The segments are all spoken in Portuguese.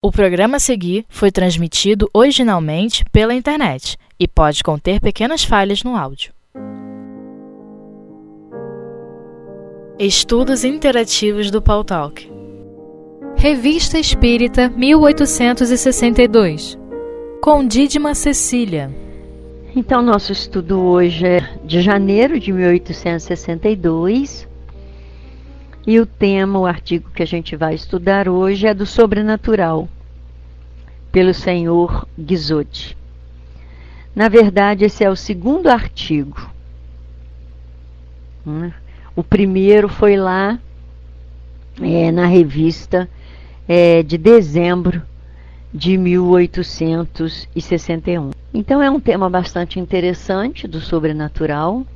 O programa a seguir foi transmitido originalmente pela internet e pode conter pequenas falhas no áudio. Estudos Interativos do Paul Talk. Revista Espírita 1862 Com Dídima Cecília. Então, nosso estudo hoje é de janeiro de 1862 e o tema, o artigo que a gente vai estudar hoje é do sobrenatural, pelo senhor Guizot. Na verdade, esse é o segundo artigo. Né? O primeiro foi lá é, na revista é, de dezembro de 1861. Então é um tema bastante interessante do sobrenatural,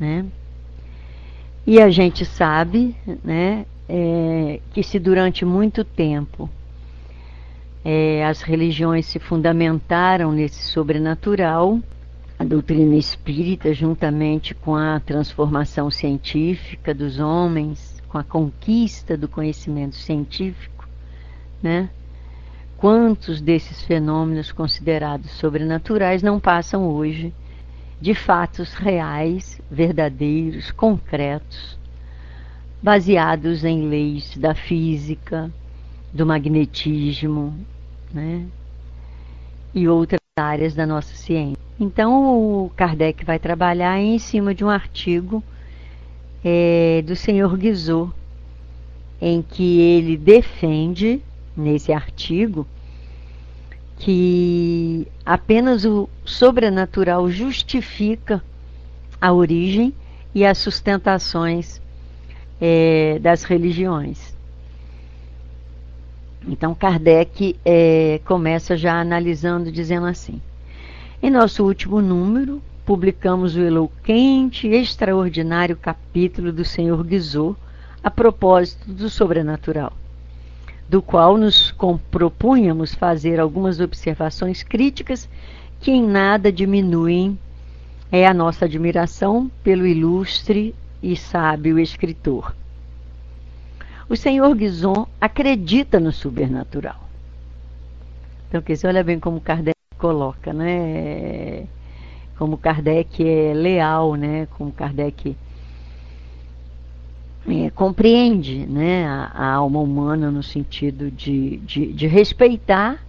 né? E a gente sabe né, é, que se durante muito tempo é, as religiões se fundamentaram nesse sobrenatural, a doutrina espírita, juntamente com a transformação científica dos homens, com a conquista do conhecimento científico, né? Quantos desses fenômenos considerados sobrenaturais não passam hoje de fatos reais, verdadeiros, concretos, baseados em leis da física, do magnetismo, né? E outras áreas da nossa ciência. Então, o Kardec vai trabalhar em cima de um artigo é, do senhor Guizot, em que ele defende, nesse artigo, que apenas o sobrenatural justifica a origem e as sustentações é, das religiões. Então, Kardec é, começa já analisando, dizendo assim: em nosso último número, publicamos o eloquente e extraordinário capítulo do Senhor Guizot a propósito do sobrenatural do qual nos propunhamos fazer algumas observações críticas que em nada diminuem é a nossa admiração pelo ilustre e sábio escritor. O senhor Guizon acredita no sobrenatural. Então, quer dizer, olha bem como Kardec coloca, né? Como Kardec é leal, né? Como Kardec é, compreende né, a, a, alma humana no sentido de, de, de, respeitar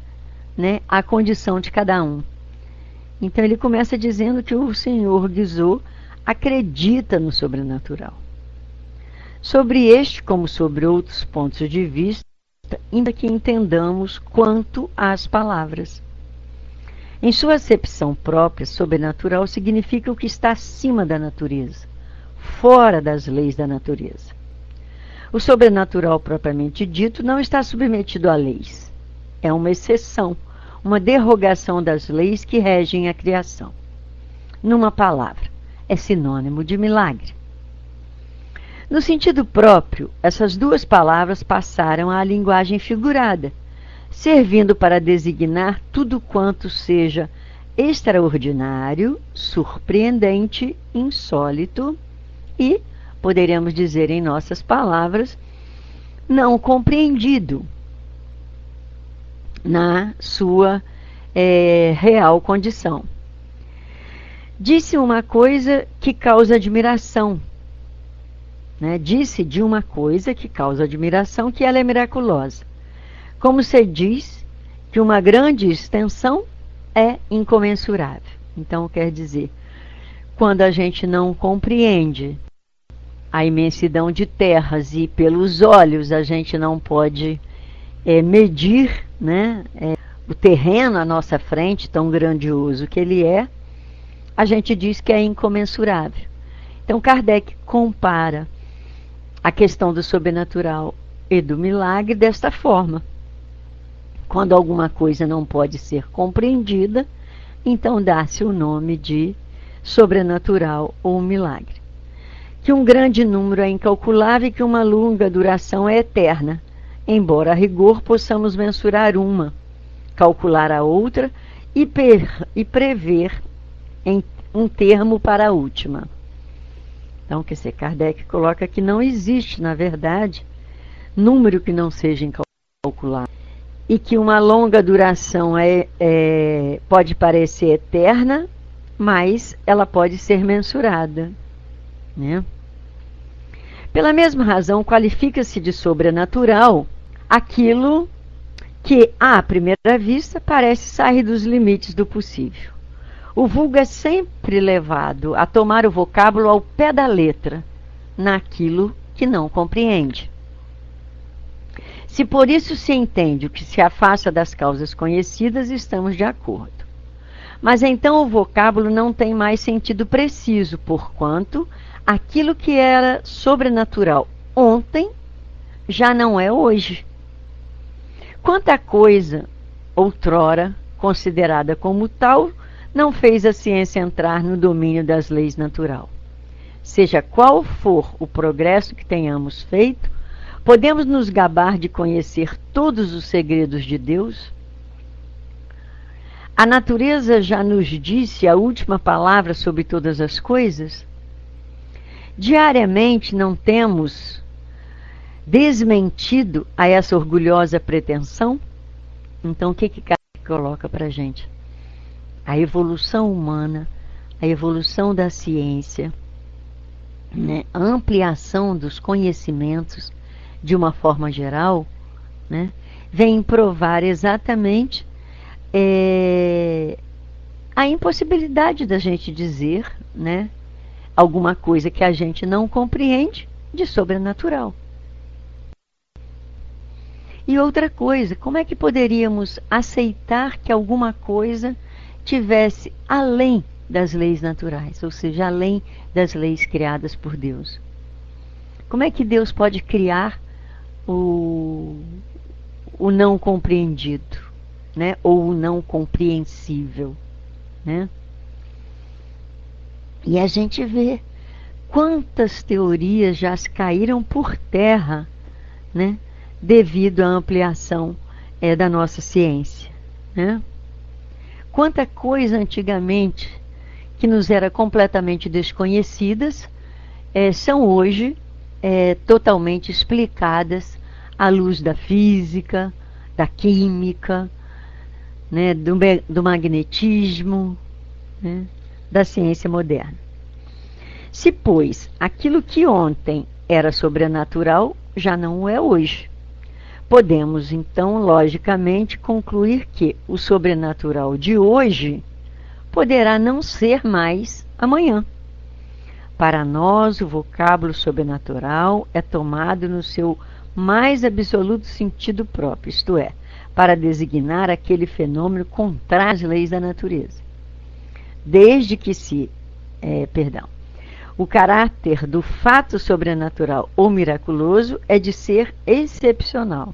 né, a condição de cada um. Então ele começa dizendo que o Senhor Guizot acredita no sobrenatural. Sobre este, como sobre outros pontos de vista, ainda que entendamos quanto às palavras. Em sua acepção própria, sobrenatural significa o que está acima da natureza fora das leis da natureza. O sobrenatural propriamente dito não está submetido a leis. É uma exceção, uma derrogação das leis que regem a criação. Numa palavra, é sinônimo de milagre. No sentido próprio, essas duas palavras passaram à linguagem figurada, servindo para designar tudo quanto seja extraordinário, surpreendente, insólito e, poderíamos dizer em nossas palavras, não compreendido na sua é, real condição. Disse uma coisa que causa admiração. Né? Disse de uma coisa que causa admiração que ela é miraculosa. Como se diz que uma grande extensão é incomensurável. Então, quer dizer, quando a gente não compreende a imensidão de terras e pelos olhos a gente não pode é, medir né, é, o terreno à nossa frente, tão grandioso que ele é, a gente diz que é incomensurável. Então Kardec compara a questão do sobrenatural e do milagre desta forma. Quando alguma coisa não pode ser compreendida, então dá-se o nome de sobrenatural ou milagre. Que um grande número é incalculável e que uma longa duração é eterna, embora a rigor possamos mensurar uma, calcular a outra e, per, e prever em um termo para a última. Então, quer dizer, Kardec coloca que não existe, na verdade, número que não seja incalculável. e que uma longa duração é, é, pode parecer eterna, mas ela pode ser mensurada. Né? Pela mesma razão, qualifica-se de sobrenatural aquilo que, à primeira vista, parece sair dos limites do possível. O vulgo é sempre levado a tomar o vocábulo ao pé da letra, naquilo que não compreende. Se por isso se entende o que se afasta das causas conhecidas, estamos de acordo. Mas então o vocábulo não tem mais sentido preciso, porquanto aquilo que era sobrenatural ontem já não é hoje. Quanta coisa, outrora considerada como tal, não fez a ciência entrar no domínio das leis natural. Seja qual for o progresso que tenhamos feito, podemos nos gabar de conhecer todos os segredos de Deus? A natureza já nos disse a última palavra sobre todas as coisas? Diariamente não temos desmentido a essa orgulhosa pretensão? Então, o que que coloca para a gente? A evolução humana, a evolução da ciência, né, a ampliação dos conhecimentos de uma forma geral, né, vem provar exatamente é, a impossibilidade da gente dizer né, alguma coisa que a gente não compreende de sobrenatural. E outra coisa, como é que poderíamos aceitar que alguma coisa tivesse além das leis naturais, ou seja, além das leis criadas por Deus? Como é que Deus pode criar o, o não compreendido, né? ou não compreensível? Né? E a gente vê quantas teorias já caíram por terra, né? devido à ampliação é, da nossa ciência. Né? Quanta coisa antigamente que nos era completamente desconhecidas é, são hoje é, totalmente explicadas à luz da física, da química, né, do, do magnetismo, né, da ciência moderna. Se, pois, aquilo que ontem era sobrenatural já não é hoje. Podemos, então, logicamente, concluir que o sobrenatural de hoje poderá não ser mais amanhã. Para nós, o vocábulo sobrenatural é tomado no seu mais absoluto sentido próprio, isto é, para designar aquele fenômeno contrário às leis da natureza. Desde que se, é, perdão, o caráter do fato sobrenatural ou miraculoso é de ser excepcional.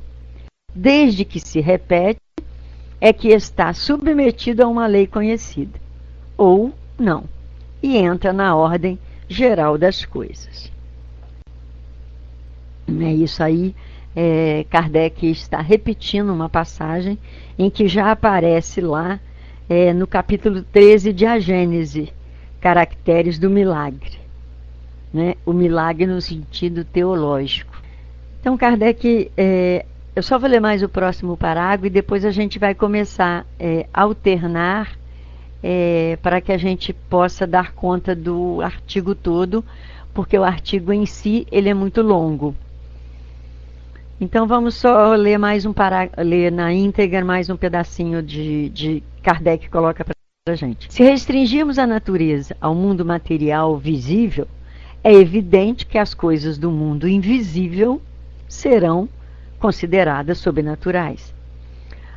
Desde que se repete, é que está submetido a uma lei conhecida, ou não, e entra na ordem geral das coisas. É isso aí, é, Kardec está repetindo uma passagem em que já aparece lá é, no capítulo 13 de A Gênese, caracteres do milagre né, o milagre no sentido teológico. Então, Kardec, é, eu só vou ler mais o próximo parágrafo e depois a gente vai começar é, a alternar é, para que a gente possa dar conta do artigo todo, porque o artigo em si ele é muito longo. Então vamos só ler mais um parágrafo, ler na íntegra mais um pedacinho de, de Kardec coloca para a gente. Se restringirmos a natureza ao mundo material visível, é evidente que as coisas do mundo invisível serão consideradas sobrenaturais.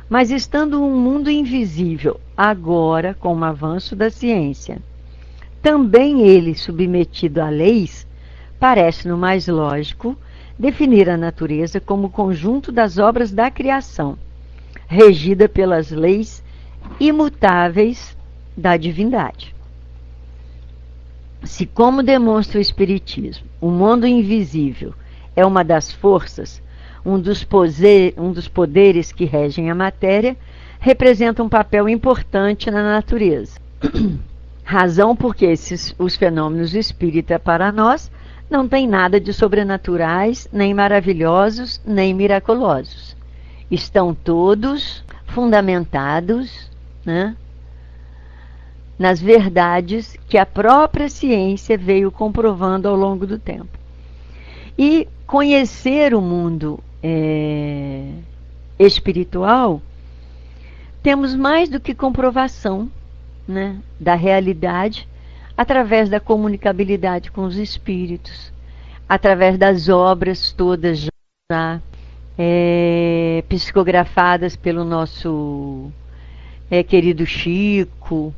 Mas estando um mundo invisível agora com o avanço da ciência, também ele submetido a leis, parece-no mais lógico definir a natureza como conjunto das obras da criação, regida pelas leis imutáveis da divindade. Se, como demonstra o Espiritismo, o mundo invisível é uma das forças, um dos, um dos poderes que regem a matéria, representa um papel importante na natureza. Razão porque esses, os fenômenos espírita para nós não têm nada de sobrenaturais, nem maravilhosos, nem miraculosos. estão todos fundamentados né, nas verdades que a própria ciência veio comprovando ao longo do tempo. E conhecer o mundo é, espiritual, temos mais do que comprovação né, da realidade através da comunicabilidade com os espíritos, através das obras todas já é, psicografadas pelo nosso é, querido Chico,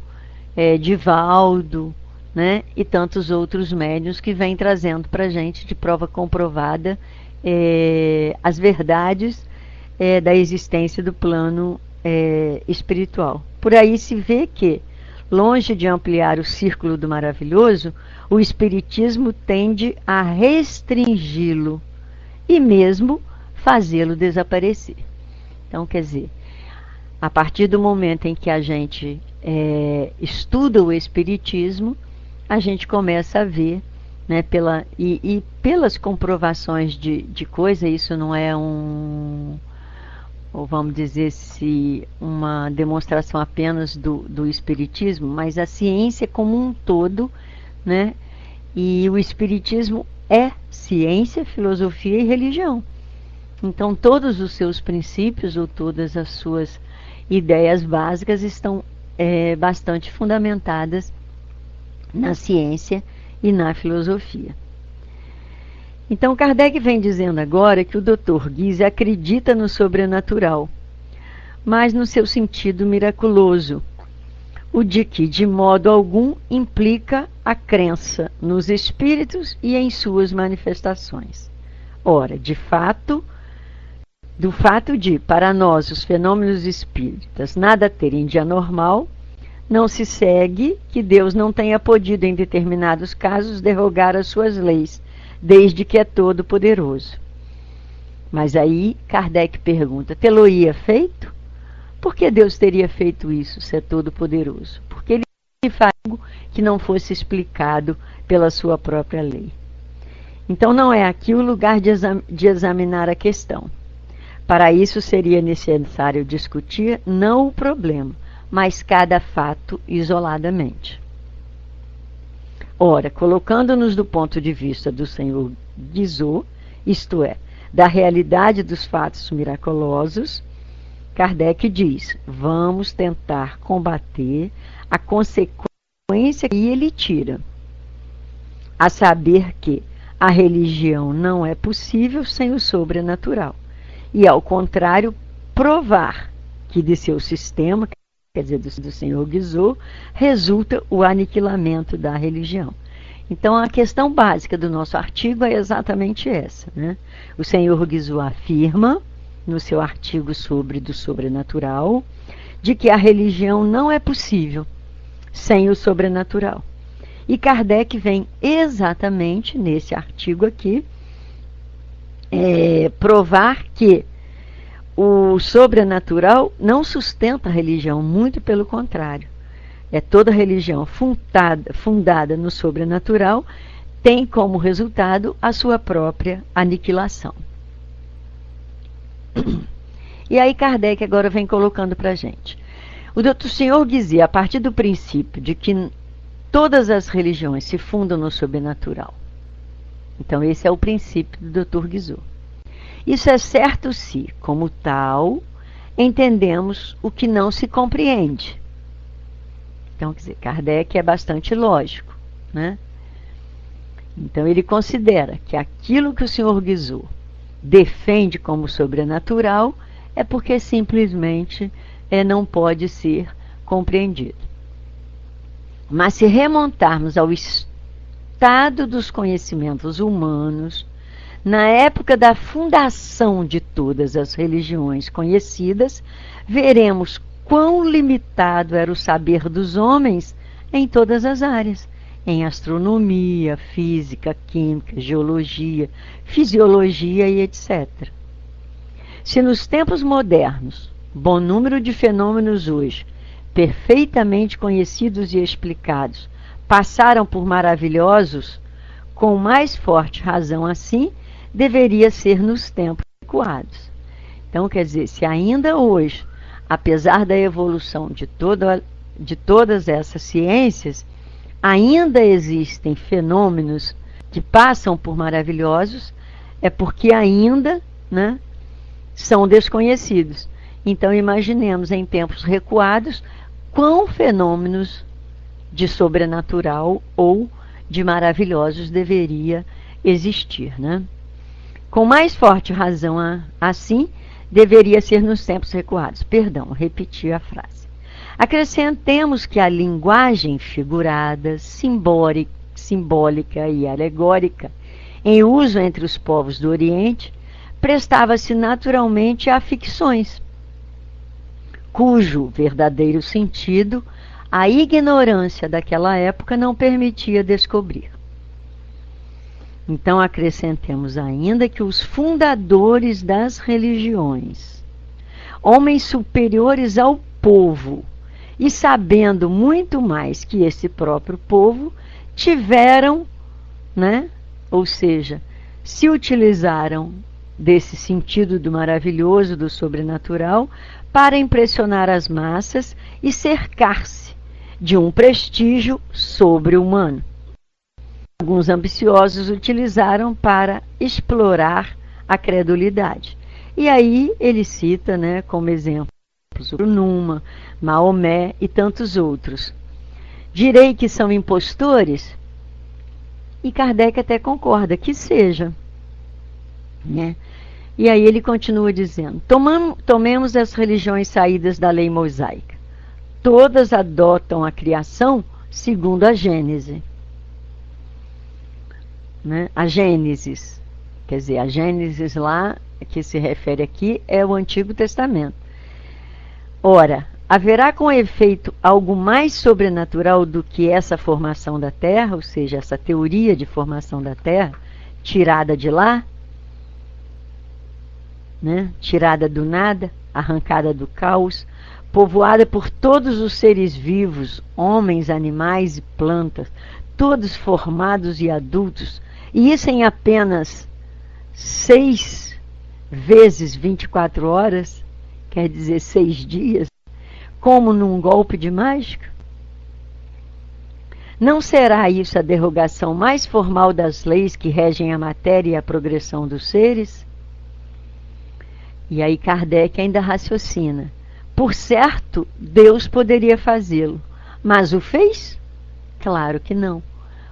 é, Divaldo, né, e tantos outros médios que vêm trazendo para a gente de prova comprovada é, as verdades é, da existência do plano é, espiritual. Por aí se vê que, longe de ampliar o círculo do maravilhoso, o Espiritismo tende a restringi-lo e mesmo fazê-lo desaparecer. Então, quer dizer, a partir do momento em que a gente é, estuda o Espiritismo, a gente começa a ver, né, pela, e, e pelas comprovações de, de coisa, isso não é um, ou vamos dizer se uma demonstração apenas do, do Espiritismo, mas a ciência como um todo, né, e o Espiritismo é ciência, filosofia e religião. Então, todos os seus princípios ou todas as suas ideias básicas estão é, bastante fundamentadas na ciência e na filosofia. Então, Kardec vem dizendo agora que o Dr. Guise acredita no sobrenatural, mas no seu sentido miraculoso, o de que, de modo algum, implica a crença nos espíritos e em suas manifestações. Ora, de fato, do fato de, para nós, os fenômenos espíritas nada terem de anormal, não se segue que Deus não tenha podido, em determinados casos, derrogar as suas leis, desde que é todo poderoso. Mas aí Kardec pergunta: Teloia feito? Por que Deus teria feito isso, se é todo poderoso? Porque ele faz algo que não fosse explicado pela sua própria lei. Então não é aqui o lugar de, exam de examinar a questão. Para isso seria necessário discutir não o problema, mas cada fato isoladamente. Ora, colocando-nos do ponto de vista do Senhor Guizot, isto é, da realidade dos fatos miraculosos, Kardec diz: vamos tentar combater a consequência que ele tira, a saber que a religião não é possível sem o sobrenatural e, ao contrário, provar que de seu sistema, quer dizer, do, do senhor Guizot, resulta o aniquilamento da religião. Então, a questão básica do nosso artigo é exatamente essa. Né? O senhor Guizot afirma, no seu artigo sobre do sobrenatural, de que a religião não é possível sem o sobrenatural. E Kardec vem exatamente nesse artigo aqui é, provar que o sobrenatural não sustenta a religião, muito pelo contrário. É toda religião fundada, fundada no sobrenatural tem como resultado a sua própria aniquilação. E aí Kardec agora vem colocando para gente. O doutor Senhor dizia, a partir do princípio de que todas as religiões se fundam no sobrenatural, então, esse é o princípio do Dr. Guizot. Isso é certo se, como tal, entendemos o que não se compreende. Então, quer dizer, Kardec é bastante lógico, né? Então, ele considera que aquilo que o senhor Guizot defende como sobrenatural é porque simplesmente é, não pode ser compreendido. Mas se remontarmos ao estado dos conhecimentos humanos, na época da fundação de todas as religiões conhecidas, veremos quão limitado era o saber dos homens em todas as áreas, em astronomia, física, química, geologia, fisiologia e etc. Se nos tempos modernos, bom número de fenômenos hoje, perfeitamente conhecidos e explicados, passaram por maravilhosos, com mais forte razão assim, deveria ser nos tempos adequados. Então, quer dizer, se ainda hoje, apesar da evolução de, toda, de todas essas ciências, ainda existem fenômenos que passam por maravilhosos, é porque ainda né, são desconhecidos. Então, imaginemos em tempos recuados quão fenômenos de sobrenatural ou de maravilhosos deveria existir. Né? Com mais forte razão, assim, deveria ser nos tempos recuados. Perdão, repeti a frase. Acrescentemos que a linguagem figurada, simbólica, simbólica e alegórica, em uso entre os povos do Oriente, prestava-se naturalmente a ficções, cujo verdadeiro sentido a ignorância daquela época não permitia descobrir. Então acrescentemos ainda que os fundadores das religiões, homens superiores ao povo, e sabendo muito mais que esse próprio povo, tiveram, né? Ou seja, se utilizaram desse sentido do maravilhoso, do sobrenatural, para impressionar as massas e cercar-se de um prestígio sobre-humano. Alguns ambiciosos utilizaram para explorar a credulidade. E aí ele cita, né, como exemplos, Numa, Maomé e tantos outros. Direi que são impostores? E Kardec até concorda que seja. Né? E aí ele continua dizendo: tomemos as religiões saídas da lei mosaica. Todas adotam a criação segundo a Gênese. Né? A Gênesis, quer dizer, a Gênesis lá que se refere aqui é o Antigo Testamento. Ora, haverá com efeito algo mais sobrenatural do que essa formação da Terra, ou seja, essa teoria de formação da Terra, tirada de lá? né? tirada do nada, arrancada do caos, povoada por todos os seres vivos, homens, animais e plantas, todos formados e adultos, e isso em apenas seis vezes 24 horas, quer dizer, seis dias, como num golpe de mágica? Não será isso a derrogação mais formal das leis que regem a matéria e a progressão dos seres? E aí Kardec ainda raciocina. Por certo, Deus poderia fazê-lo, mas o fez? Claro que não,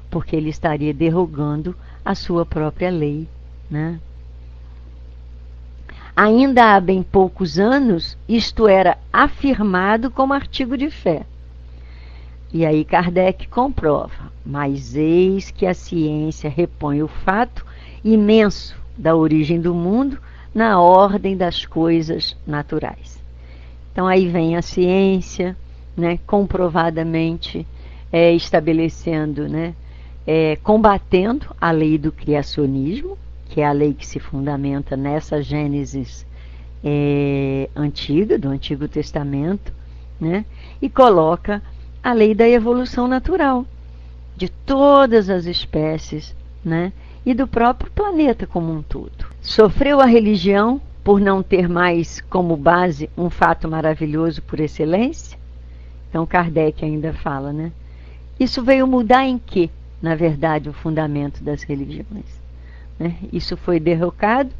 porque ele estaria derrogando a sua própria lei. Né? Ainda há bem poucos anos, isto era afirmado como artigo de fé. E aí Kardec comprova, mas eis que a ciência repõe o fato imenso da origem do mundo na ordem das coisas naturais. Então aí vem a ciência, né, comprovadamente é, estabelecendo, né, é, combatendo a lei do criacionismo, que é a lei que se fundamenta nessa Gênesis é, antiga, do Antigo Testamento, né, e coloca a lei da evolução natural de todas as espécies, né, e do próprio planeta como um todo. Sofreu a religião por não ter mais como base um fato maravilhoso por excelência? Então Kardec ainda fala, né? Isso veio mudar em que, na verdade, o fundamento das religiões? Né? Isso foi derrocado,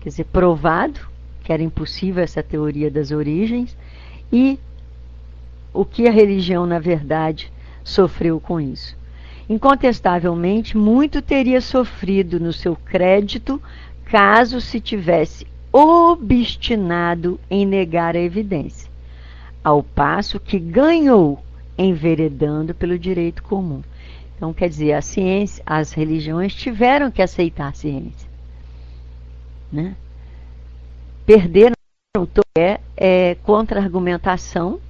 quer dizer, provado que era impossível essa teoria das origens, e o que a religião, na verdade, sofreu com isso? Incontestavelmente, muito teria sofrido no seu crédito caso se tivesse obstinado em negar a evidência, ao passo que ganhou enveredando pelo direito comum. Então, quer dizer, a ciência, as religiões tiveram que aceitar a ciência. Né? Perderam é, é contra-argumentação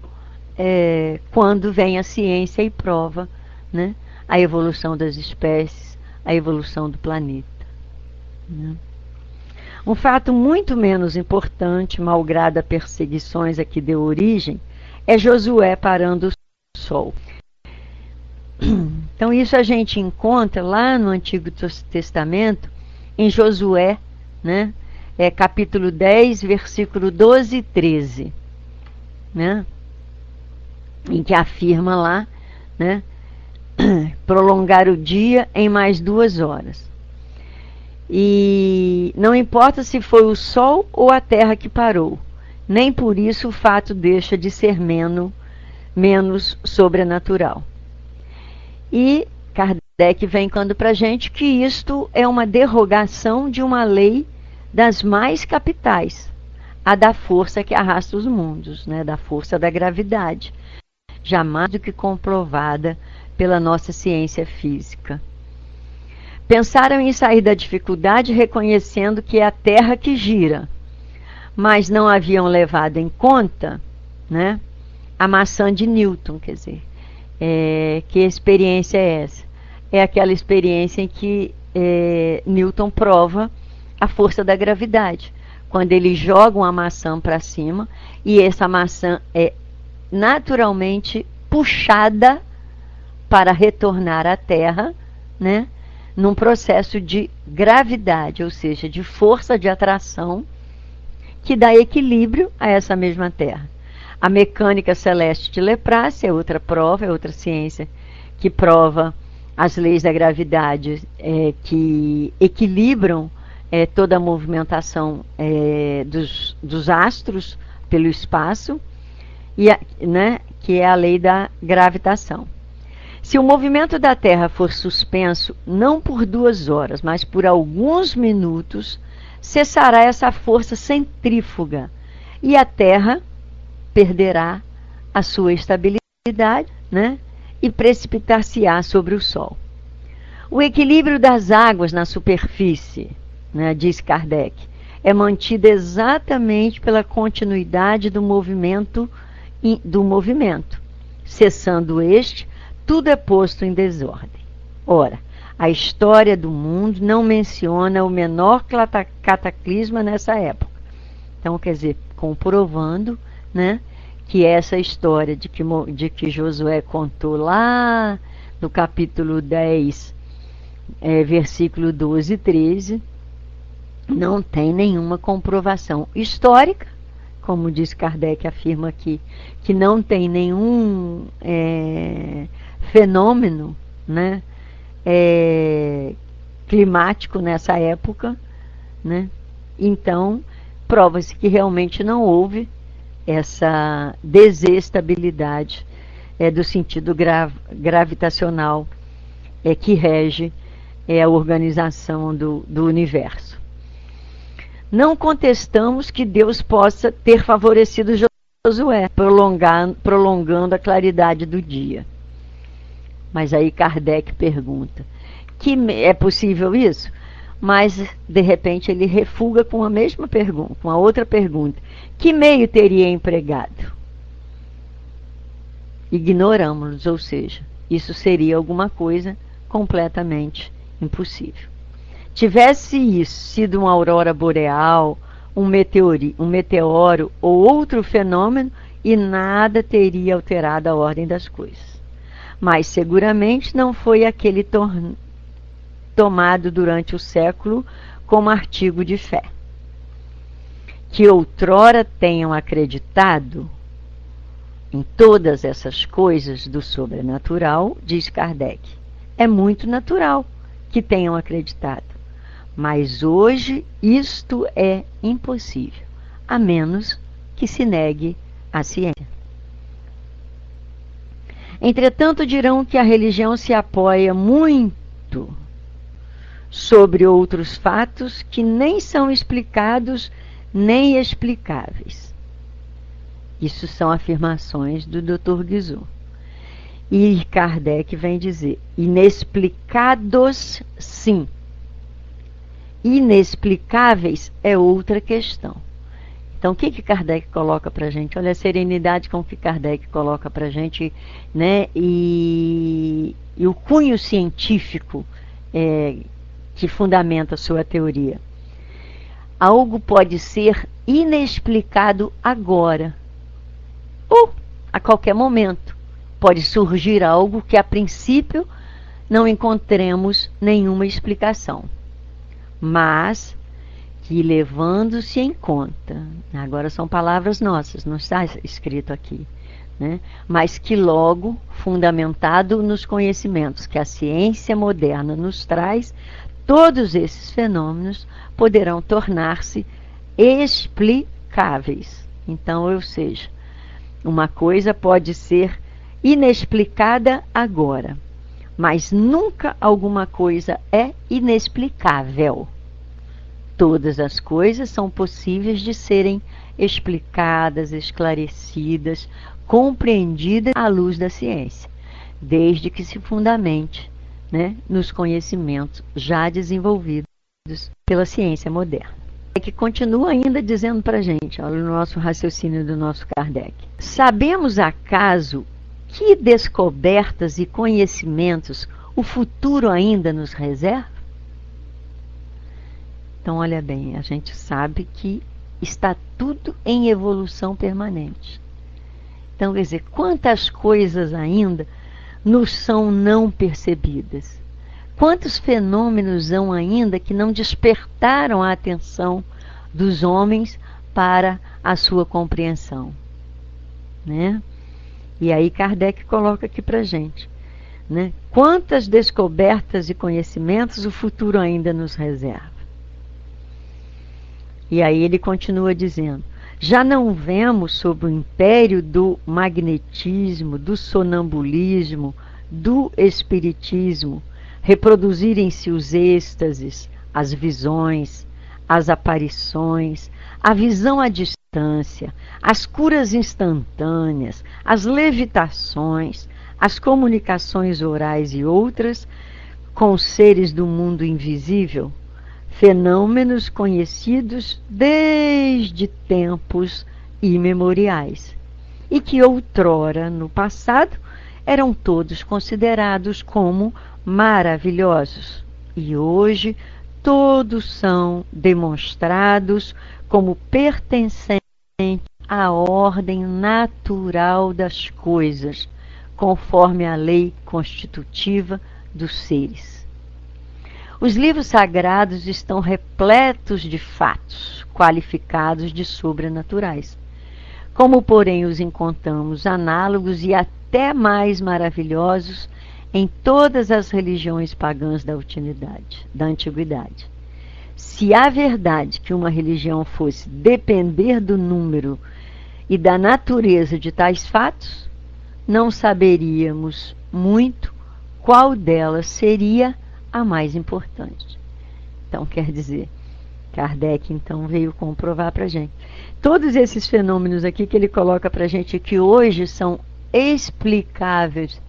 é, quando vem a ciência e prova né, a evolução das espécies, a evolução do planeta. Né? Um fato muito menos importante, malgrado perseguições a que deu origem, é Josué parando o sol. Então, isso a gente encontra lá no Antigo Testamento, em Josué, né? é capítulo 10, versículo 12 e 13, né? Em que afirma lá, né? Prolongar o dia em mais duas horas. E não importa se foi o Sol ou a Terra que parou, nem por isso o fato deixa de ser menos, menos sobrenatural. E Kardec vem quando para gente que isto é uma derrogação de uma lei das mais capitais, a da força que arrasta os mundos, né, da força da gravidade, jamais do que comprovada pela nossa ciência física. Pensaram em sair da dificuldade reconhecendo que é a Terra que gira, mas não haviam levado em conta né, a maçã de Newton, quer dizer, é, que experiência é essa? É aquela experiência em que é, Newton prova a força da gravidade. Quando ele joga uma maçã para cima e essa maçã é naturalmente puxada para retornar à Terra, né? num processo de gravidade, ou seja, de força de atração que dá equilíbrio a essa mesma Terra. A mecânica celeste de Leprácia é outra prova, é outra ciência que prova as leis da gravidade é, que equilibram é, toda a movimentação é, dos, dos, astros pelo espaço, e a, né, que é a lei da gravitação. Se o movimento da Terra for suspenso não por duas horas, mas por alguns minutos, cessará essa força centrífuga e a Terra perderá a sua estabilidade né, e precipitar-se-á sobre o Sol. O equilíbrio das águas na superfície, né, diz Kardec, é mantido exatamente pela continuidade do movimento do movimento. Cessando este, tudo é posto em desordem. Ora, a história do mundo não menciona o menor cataclisma nessa época. Então, quer dizer, comprovando né, que essa história de que, de que Josué contou lá no capítulo 10, é, versículo 12 e 13, não tem nenhuma comprovação histórica, como diz Kardec, afirma aqui, que não tem nenhum é, fenômeno né, é, climático nessa época, né? então prova-se que realmente não houve essa desestabilidade é, do sentido gra gravitacional é, que rege é, a organização do, do universo. Não contestamos que Deus possa ter favorecido Josué, prolongando a claridade do dia. Mas aí Kardec pergunta: que é possível isso? Mas de repente ele refuga com a mesma pergunta, com a outra pergunta: que meio teria empregado? Ignoramos, ou seja, isso seria alguma coisa completamente impossível. Tivesse isso sido uma aurora boreal, um, meteori, um meteoro ou outro fenômeno, e nada teria alterado a ordem das coisas mas seguramente não foi aquele tomado durante o século como artigo de fé. Que outrora tenham acreditado em todas essas coisas do sobrenatural, diz Kardec, é muito natural que tenham acreditado. Mas hoje isto é impossível, a menos que se negue a ciência. Entretanto, dirão que a religião se apoia muito sobre outros fatos que nem são explicados nem explicáveis. Isso são afirmações do Dr. Guizot. E Kardec vem dizer: inexplicados, sim. Inexplicáveis é outra questão. Então, o que, que Kardec coloca para gente? Olha a serenidade com que Kardec coloca para gente, né? E, e, o cunho científico é, que fundamenta sua teoria. Algo pode ser inexplicado agora, ou a qualquer momento. Pode surgir algo que a princípio não encontremos nenhuma explicação. Mas que levando-se em conta, agora são palavras nossas, não está escrito aqui, né? mas que logo, fundamentado nos conhecimentos que a ciência moderna nos traz, todos esses fenômenos poderão tornar-se explicáveis. Então, ou seja, uma coisa pode ser inexplicada agora, mas nunca alguma coisa é inexplicável. Todas as coisas são possíveis de serem explicadas, esclarecidas, compreendidas à luz da ciência, desde que se fundamente né, nos conhecimentos já desenvolvidos pela ciência moderna. É que continua ainda dizendo para a gente, olha o nosso raciocínio do nosso Kardec. Sabemos acaso que descobertas e conhecimentos o futuro ainda nos reserva? Então, olha bem, a gente sabe que está tudo em evolução permanente. Então, quer dizer, quantas coisas ainda nos são não percebidas? Quantos fenômenos há ainda que não despertaram a atenção dos homens para a sua compreensão? Né? E aí Kardec coloca aqui para gente. Né? Quantas descobertas e conhecimentos o futuro ainda nos reserva? E aí ele continua dizendo: já não vemos sob o império do magnetismo, do sonambulismo, do espiritismo, reproduzirem-se os êxtases, as visões, as aparições, a visão à distância, as curas instantâneas, as levitações, as comunicações orais e outras com seres do mundo invisível, fenômenos conhecidos desde tempos imemoriais e que outrora, no passado, eram todos considerados como maravilhosos e hoje todos são demonstrados como pertencentes à ordem natural das coisas, conforme a lei constitutiva dos seres. Os livros sagrados estão repletos de fatos qualificados de sobrenaturais. Como, porém, os encontramos análogos e até mais maravilhosos em todas as religiões pagãs da, da antiguidade. Se a verdade que uma religião fosse depender do número e da natureza de tais fatos, não saberíamos muito qual delas seria a mais importante. Então, quer dizer, Kardec então veio comprovar para a gente. Todos esses fenômenos aqui que ele coloca para a gente que hoje são explicáveis.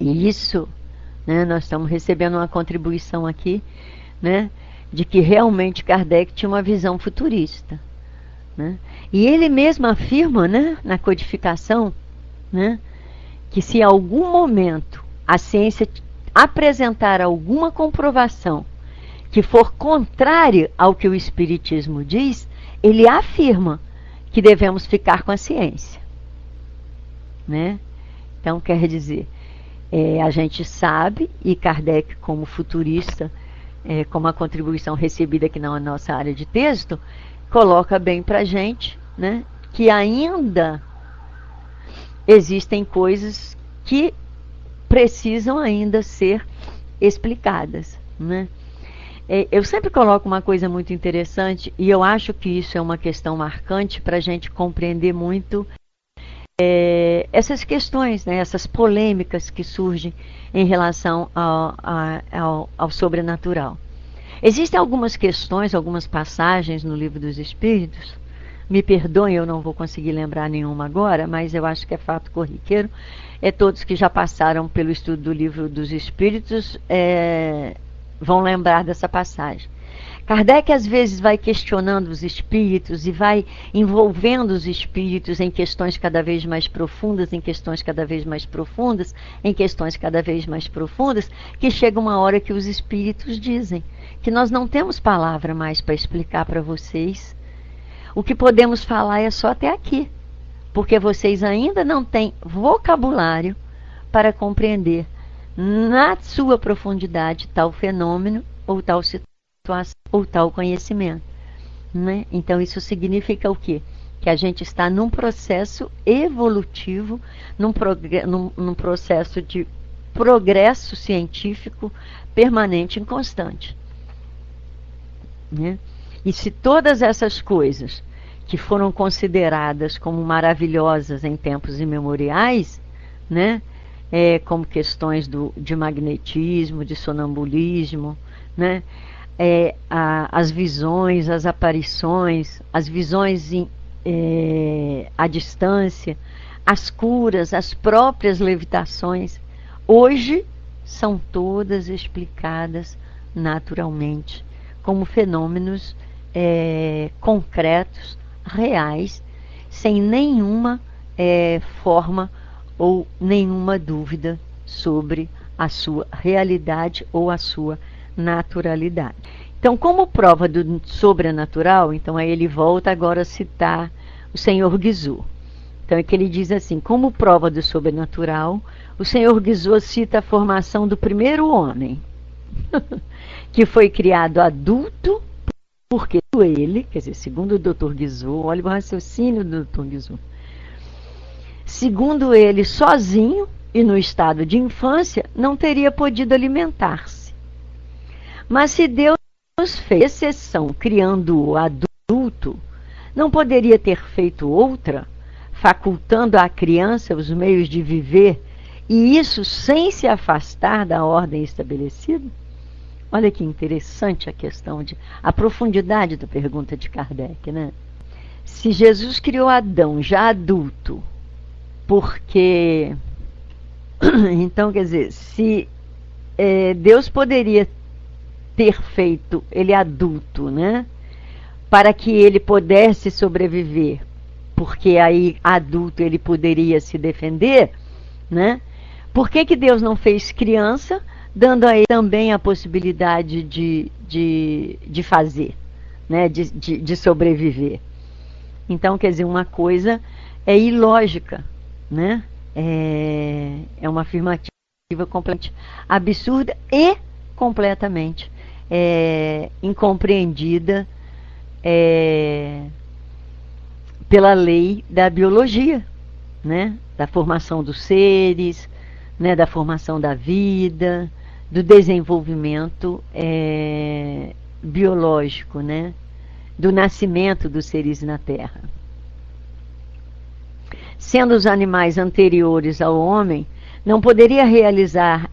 E isso, né, nós estamos recebendo uma contribuição aqui, né, de que realmente Kardec tinha uma visão futurista. Né? E ele mesmo afirma, né, na codificação, né, que se em algum momento a ciência apresentar alguma comprovação que for contrária ao que o Espiritismo diz, ele afirma que devemos ficar com a ciência. Né? Então, quer dizer, é, a gente sabe, e Kardec, como futurista, é, como a contribuição recebida aqui na nossa área de texto, coloca bem para a gente né, que ainda existem coisas que precisam ainda ser explicadas. Né? É, eu sempre coloco uma coisa muito interessante, e eu acho que isso é uma questão marcante para a gente compreender muito é, essas questões, né, essas polêmicas que surgem em relação ao, ao, ao sobrenatural. Existem algumas questões, algumas passagens no livro dos Espíritos, me perdoem, eu não vou conseguir lembrar nenhuma agora, mas eu acho que é fato corriqueiro, é, todos que já passaram pelo estudo do livro dos Espíritos é, vão lembrar dessa passagem. Kardec às vezes vai questionando os espíritos e vai envolvendo os espíritos em questões cada vez mais profundas, em questões cada vez mais profundas, em questões cada vez mais profundas, que chega uma hora que os espíritos dizem que nós não temos palavra mais para explicar para vocês. O que podemos falar é só até aqui porque vocês ainda não têm vocabulário para compreender na sua profundidade tal fenômeno ou tal situação. ou tal conhecimento. Né? Então, isso significa o quê? Que a gente está num processo evolutivo, num, num, num processo de progresso científico permanente e constante. Né? E se todas essas coisas que foram consideradas como maravilhosas em tempos imemoriais, né, é, como questões do, de magnetismo, de sonambulismo, né, é, a, as visões, as aparições, as visões em, é, à distância, as curas, as próprias levitações, hoje são todas explicadas naturalmente como fenômenos é, concretos, reais, sem nenhuma é, forma ou nenhuma dúvida sobre a sua realidade ou a sua naturalidade. Então, como prova do sobrenatural, então aí ele volta agora a citar o Senhor Guizou. Então é que ele diz assim: como prova do sobrenatural, o Senhor Guizou cita a formação do primeiro homem, que foi criado adulto, porque ele, quer dizer, segundo o Dr. Guizou, olha o raciocínio do Dr. Guizou, segundo ele, sozinho e no estado de infância, não teria podido alimentar-se. Mas se Deus fez exceção criando-o adulto, não poderia ter feito outra, facultando à criança os meios de viver, e isso sem se afastar da ordem estabelecida? Olha que interessante a questão de a profundidade da pergunta de Kardec, né? Se Jesus criou Adão já adulto, porque então quer dizer, se é, Deus poderia ter feito ele adulto, né? Para que ele pudesse sobreviver, porque aí adulto ele poderia se defender, né? Por que, que Deus não fez criança, dando a ele também a possibilidade de, de, de fazer, né? de, de, de sobreviver? Então, quer dizer, uma coisa é ilógica, né? É, é uma afirmativa completamente absurda e completamente é, incompreendida é, pela lei da biologia, né? da formação dos seres, né? da formação da vida, do desenvolvimento é, biológico, né? do nascimento dos seres na Terra. Sendo os animais anteriores ao homem, não poderia realizar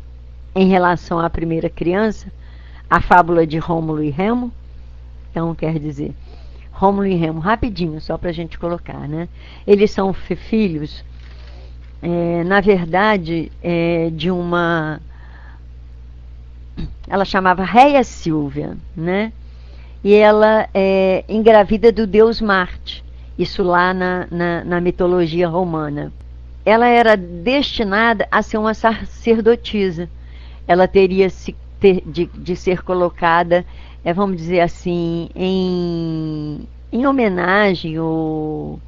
em relação à primeira criança a fábula de Rômulo e Remo. Então, quer dizer, Rômulo e Remo, rapidinho, só para a gente colocar, né? Eles são filhos, é, na verdade, é, de uma. Ela chamava Réia Silvia, né? E ela é engravida do deus Marte, isso lá na, na, na mitologia romana. Ela era destinada a ser uma sacerdotisa. Ela teria se ter, de, de ser colocada, é, vamos dizer assim, em, em homenagem ou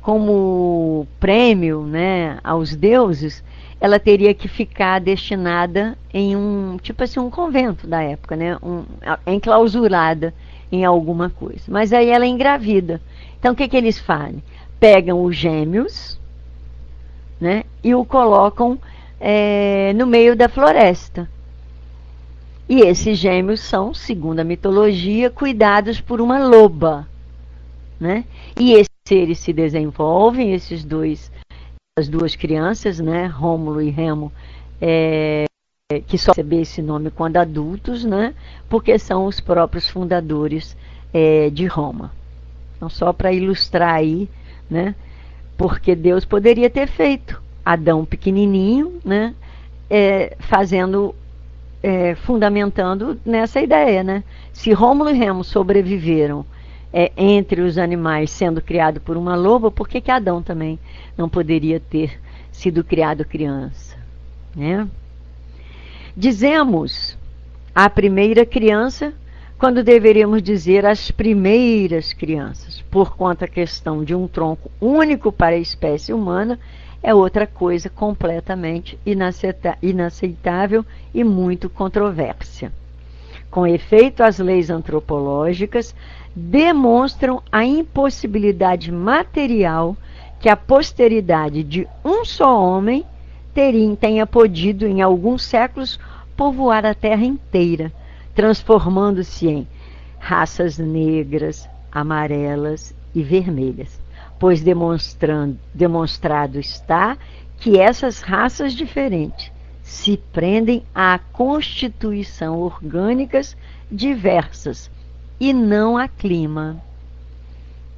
como prêmio né, aos deuses, ela teria que ficar destinada em um, tipo assim, um convento da época, né, um, enclausurada em alguma coisa. Mas aí ela é engravida. Então o que, que eles fazem? Pegam os gêmeos né, e o colocam é, no meio da floresta. E esses gêmeos são, segundo a mitologia, cuidados por uma loba. Né? E esses seres se desenvolvem, esses dois, as duas crianças, né, Rômulo e Remo, é, que só receber esse nome quando adultos, né, porque são os próprios fundadores é, de Roma. Então, só para ilustrar aí, né, porque Deus poderia ter feito Adão pequenininho, né, é, fazendo é, fundamentando nessa ideia, né? Se Rômulo e Remo sobreviveram é, entre os animais sendo criado por uma loba, por que, que Adão também não poderia ter sido criado criança? Né? Dizemos a primeira criança quando deveríamos dizer as primeiras crianças, por conta a questão de um tronco único para a espécie humana é outra coisa completamente inaceitável e muito controvérsia. Com efeito, as leis antropológicas demonstram a impossibilidade material que a posteridade de um só homem teria, tenha podido, em alguns séculos, povoar a terra inteira, transformando-se em raças negras, amarelas e vermelhas, pois demonstrado está que essas raças diferentes se prendem à constituição orgânicas diversas e não a clima.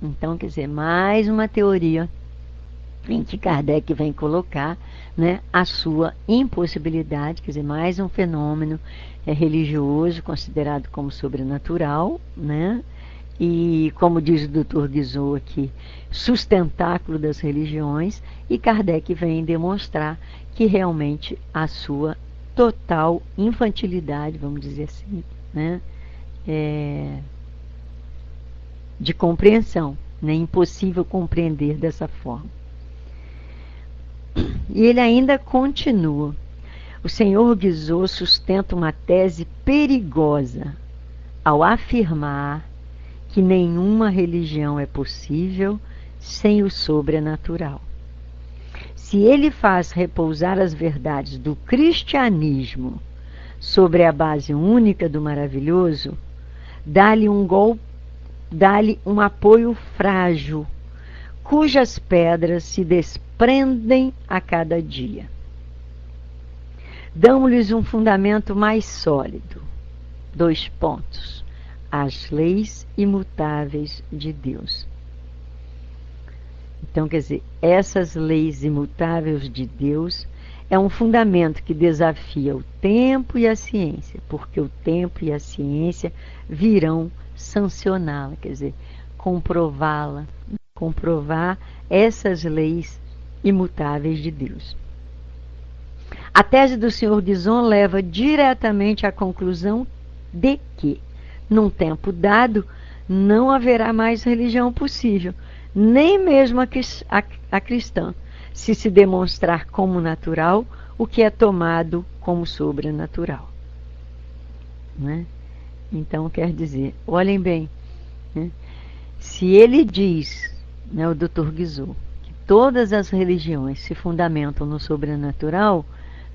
Então, quer dizer, mais uma teoria em que Kardec vem colocar né, a sua impossibilidade, quer dizer, mais um fenômeno é, religioso considerado como sobrenatural, né, e, como diz o Dr. Guizot aqui, sustentáculo das religiões, e Kardec vem demonstrar que realmente a sua total infantilidade, vamos dizer assim, né, é, de compreensão, né, impossível compreender dessa forma. E ele ainda continua. O senhor Guizot sustenta uma tese perigosa ao afirmar que nenhuma religião é possível sem o sobrenatural. Se ele faz repousar as verdades do cristianismo sobre a base única do maravilhoso, dá-lhe um golpe, dá-lhe um apoio frágil, cujas pedras se desprendem a cada dia. Damos-lhes um fundamento mais sólido. Dois pontos as leis imutáveis de Deus. Então, quer dizer, essas leis imutáveis de Deus é um fundamento que desafia o tempo e a ciência, porque o tempo e a ciência virão sancioná-la, quer dizer, comprová-la, comprovar essas leis imutáveis de Deus. A tese do Sr. Guizon leva diretamente à conclusão de que num tempo dado, não haverá mais religião possível, nem mesmo a, a, a cristã, se se demonstrar como natural o que é tomado como sobrenatural. Né? Então, quer dizer, olhem bem, né? se ele diz, né, o Dr. Guizot, que todas as religiões se fundamentam no sobrenatural,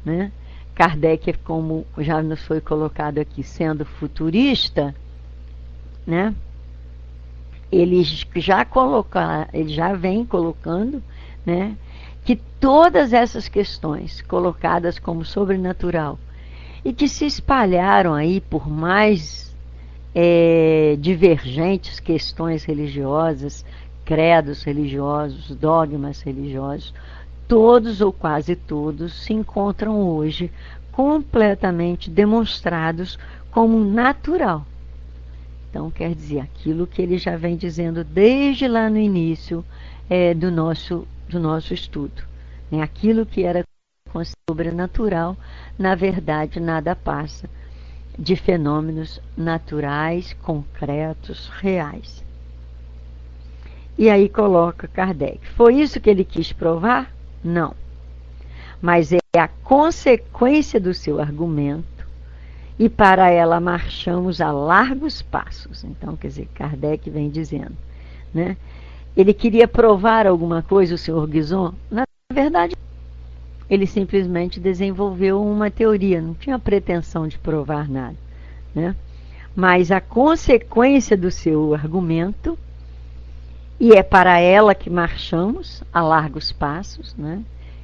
né? Kardec, como já nos foi colocado aqui, sendo futurista, né? Eles já colocar, ele já vem colocando, né? Que todas essas questões colocadas como sobrenatural e que se espalharam aí por mais é, divergentes questões religiosas, credos religiosos, dogmas religiosos, todos ou quase todos se encontram hoje completamente demonstrados como natural. Então, quer dizer, aquilo que ele já vem dizendo desde lá no início é, do, nosso, do nosso estudo. Né? Aquilo que era sobrenatural, na verdade, nada passa de fenômenos naturais, concretos, reais. E aí coloca Kardec: foi isso que ele quis provar? Não. Mas é a consequência do seu argumento e para ela marchamos a largos passos. Então, quer dizer, Kardec vem dizendo, né? Ele queria provar alguma coisa, o senhor Guizon? Na verdade, ele simplesmente desenvolveu uma teoria, não tinha pretensão de provar nada, né? Mas a consequência do seu argumento, e é para ela que marchamos a largos passos, né?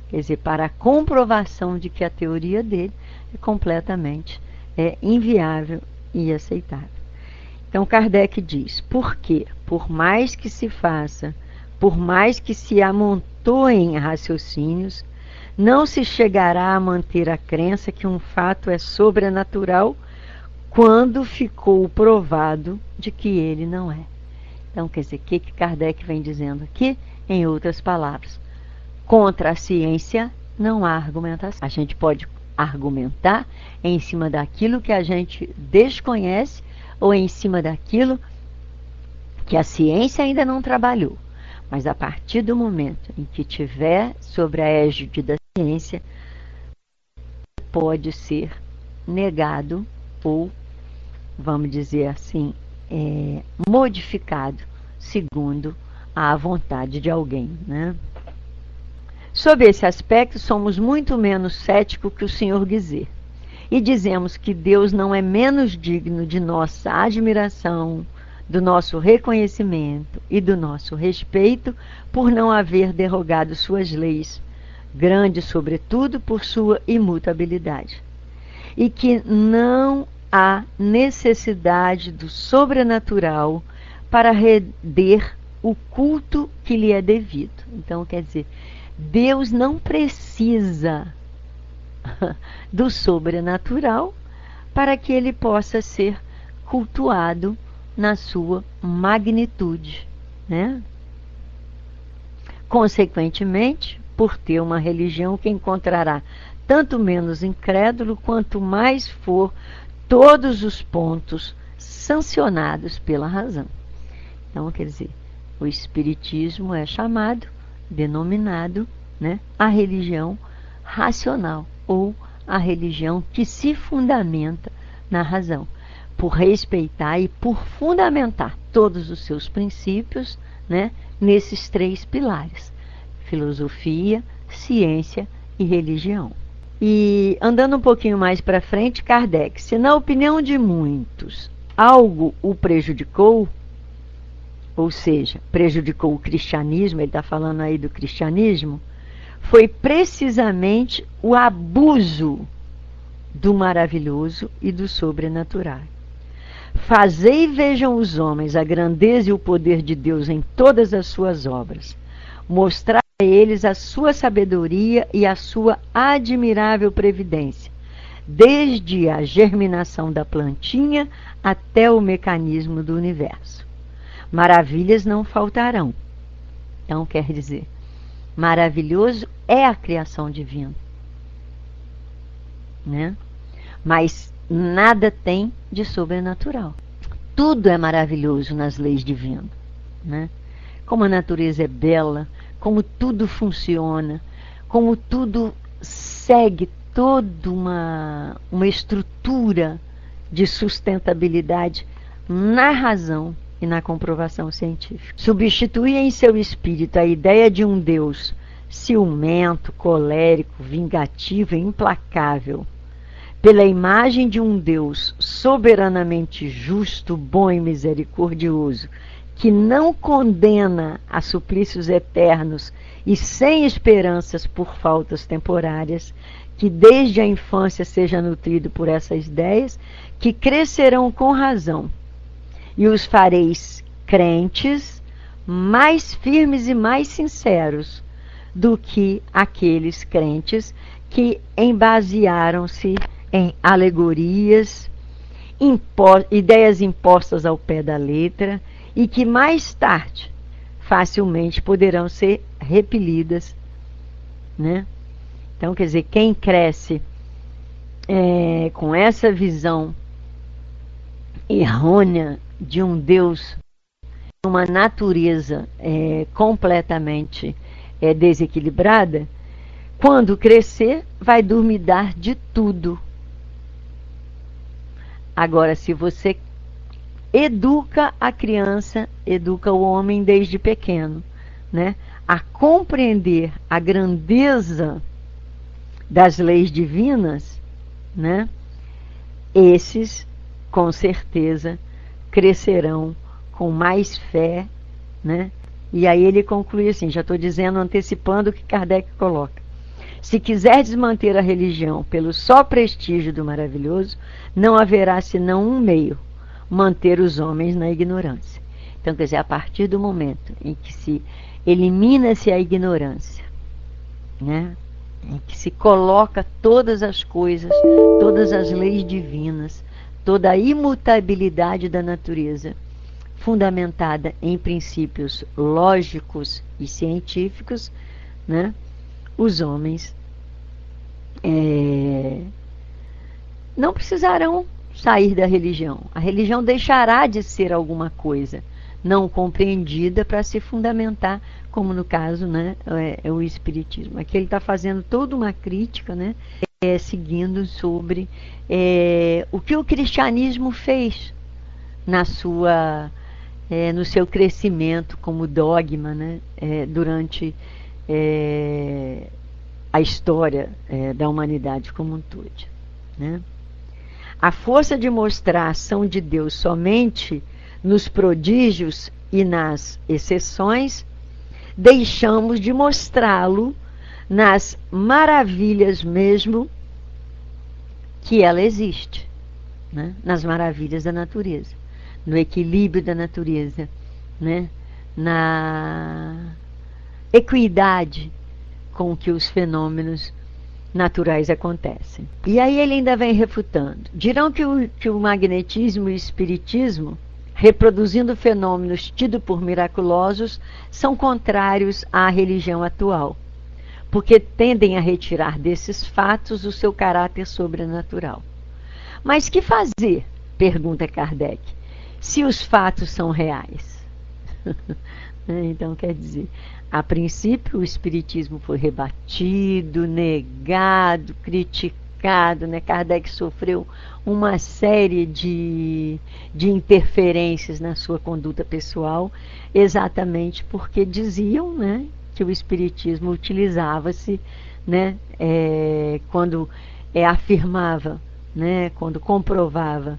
Quer dizer, para a comprovação de que a teoria dele é completamente é inviável e aceitável. Então Kardec diz: por quê? Por mais que se faça, por mais que se amontoem raciocínios, não se chegará a manter a crença que um fato é sobrenatural quando ficou provado de que ele não é. Então, quer dizer, o que, que Kardec vem dizendo aqui? Em outras palavras, contra a ciência não há argumentação. A gente pode argumentar em cima daquilo que a gente desconhece ou em cima daquilo que a ciência ainda não trabalhou. Mas a partir do momento em que tiver sobre a égide da ciência, pode ser negado ou vamos dizer assim, é, modificado segundo a vontade de alguém. Né? Sob esse aspecto, somos muito menos céticos que o Sr. Guizet. E dizemos que Deus não é menos digno de nossa admiração, do nosso reconhecimento e do nosso respeito por não haver derrogado suas leis, grande sobretudo por sua imutabilidade. E que não há necessidade do sobrenatural para render o culto que lhe é devido. Então, quer dizer, Deus não precisa do sobrenatural para que ele possa ser cultuado na sua magnitude, né? Consequentemente, por ter uma religião que encontrará tanto menos incrédulo quanto mais for todos os pontos sancionados pela razão. Então, quer dizer, o espiritismo é chamado denominado né, a religião racional ou a religião que se fundamenta na razão, por respeitar e por fundamentar todos os seus princípios né, nesses três pilares: filosofia, ciência e religião. E andando um pouquinho mais para frente, Kardec, se na opinião de muitos algo o prejudicou, ou seja, prejudicou o cristianismo, ele está falando aí do cristianismo, foi precisamente o abuso do maravilhoso e do sobrenatural. Fazei e vejam os homens a grandeza e o poder de Deus em todas as suas obras. Mostrar a eles a sua sabedoria e a sua admirável previdência, desde a germinação da plantinha até o mecanismo do universo maravilhas não faltarão. Então, quer dizer, maravilhoso é a criação divina. Né? Mas nada tem de sobrenatural. Tudo é maravilhoso nas leis divinas. Né? Como a natureza é bela, como tudo funciona, como tudo segue toda uma, uma estrutura de sustentabilidade na razão e na comprovação científica. Substitui em seu espírito a ideia de um Deus ciumento, colérico, vingativo e implacável, pela imagem de um Deus soberanamente justo, bom e misericordioso, que não condena a suplícios eternos e sem esperanças por faltas temporárias, que desde a infância seja nutrido por essas ideias, que crescerão com razão e os fareis crentes mais firmes e mais sinceros do que aqueles crentes que embasearam-se em alegorias, impo ideias impostas ao pé da letra e que mais tarde facilmente poderão ser repelidas, né? Então, quer dizer, quem cresce é, com essa visão errônea de um Deus, uma natureza é, completamente é, desequilibrada, quando crescer, vai duvidar de tudo. Agora, se você educa a criança, educa o homem desde pequeno, né, a compreender a grandeza das leis divinas, né, esses, com certeza, crescerão com mais fé, né? E aí ele conclui assim, já estou dizendo, antecipando o que Kardec coloca. Se quiserdes manter a religião pelo só prestígio do maravilhoso, não haverá senão um meio, manter os homens na ignorância. Então, quer dizer, a partir do momento em que se elimina-se a ignorância, né? em que se coloca todas as coisas, todas as leis divinas, toda a imutabilidade da natureza, fundamentada em princípios lógicos e científicos, né, os homens é, não precisarão sair da religião. A religião deixará de ser alguma coisa não compreendida para se fundamentar, como no caso, né, é, é o espiritismo. Aqui ele está fazendo toda uma crítica, né, é, seguindo sobre é, o que o cristianismo fez na sua, é, no seu crescimento como dogma né, é, durante é, a história é, da humanidade como um todo. Né? A força de mostrar a ação de Deus somente nos prodígios e nas exceções, deixamos de mostrá-lo nas maravilhas mesmo que ela existe, né? nas maravilhas da natureza, no equilíbrio da natureza, né? na equidade com que os fenômenos naturais acontecem. E aí ele ainda vem refutando. Dirão que o, que o magnetismo e o espiritismo, reproduzindo fenômenos tidos por miraculosos, são contrários à religião atual porque tendem a retirar desses fatos o seu caráter sobrenatural. Mas que fazer? pergunta Kardec, se os fatos são reais. então, quer dizer, a princípio o Espiritismo foi rebatido, negado, criticado, né? Kardec sofreu uma série de, de interferências na sua conduta pessoal, exatamente porque diziam né, que o Espiritismo utilizava-se né, é, quando é, afirmava, né, quando comprovava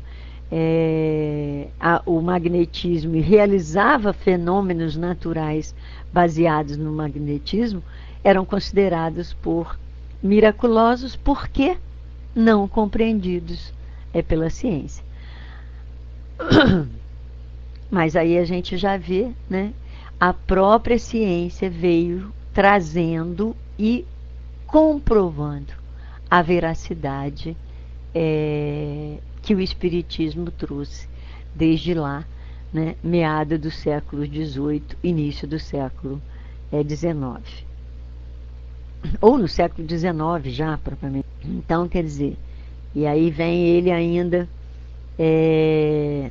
é, a, o magnetismo e realizava fenômenos naturais baseados no magnetismo, eram considerados por miraculosos porque não compreendidos é, pela ciência. Mas aí a gente já vê né, a própria ciência veio trazendo e comprovando a veracidade é, que o Espiritismo trouxe desde lá, né, meada do século XVIII, início do século XIX. É, Ou no século XIX já, propriamente. Então, quer dizer, e aí vem ele ainda é,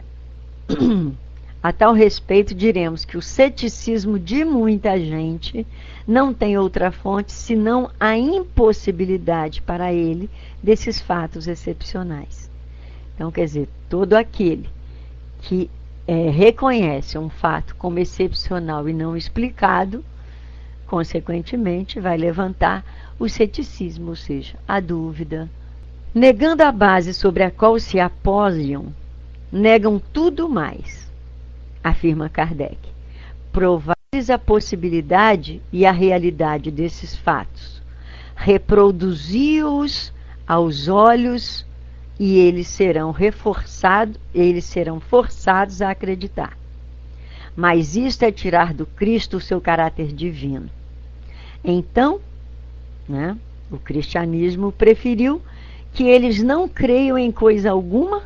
A tal respeito, diremos que o ceticismo de muita gente não tem outra fonte senão a impossibilidade para ele desses fatos excepcionais. Então, quer dizer, todo aquele que é, reconhece um fato como excepcional e não explicado, consequentemente, vai levantar o ceticismo, ou seja, a dúvida. Negando a base sobre a qual se apoiam, negam tudo mais afirma Kardec. Provar-lhes a possibilidade e a realidade desses fatos. Reproduzi-os aos olhos e eles serão reforçados, eles serão forçados a acreditar. Mas isto é tirar do Cristo o seu caráter divino. Então, né, o cristianismo preferiu que eles não creiam em coisa alguma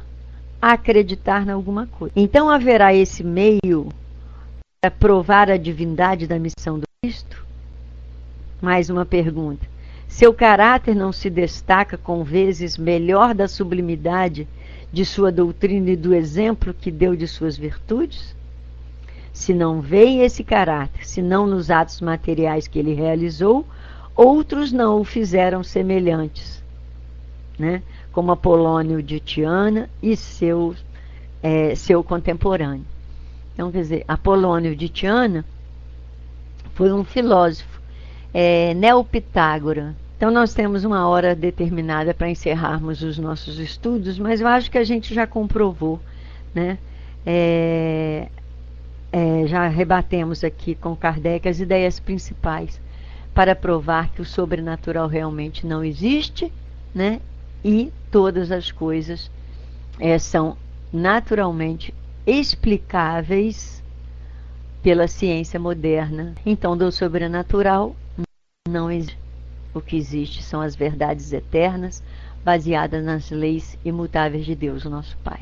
acreditar em alguma coisa. Então haverá esse meio para provar a divindade da missão do Cristo? Mais uma pergunta. Seu caráter não se destaca com vezes melhor da sublimidade de sua doutrina e do exemplo que deu de suas virtudes? Se não veem esse caráter, se não nos atos materiais que ele realizou, outros não o fizeram semelhantes. Né? Como Apolônio de Tiana e seu, é, seu contemporâneo. Então, quer dizer, Apolônio de Tiana foi um filósofo é, neopitágora. Então, nós temos uma hora determinada para encerrarmos os nossos estudos, mas eu acho que a gente já comprovou, né? É, é, já rebatemos aqui com Kardec as ideias principais para provar que o sobrenatural realmente não existe, né? E todas as coisas é, são naturalmente explicáveis pela ciência moderna. Então, do sobrenatural não existe. O que existe são as verdades eternas, baseadas nas leis imutáveis de Deus, o nosso Pai.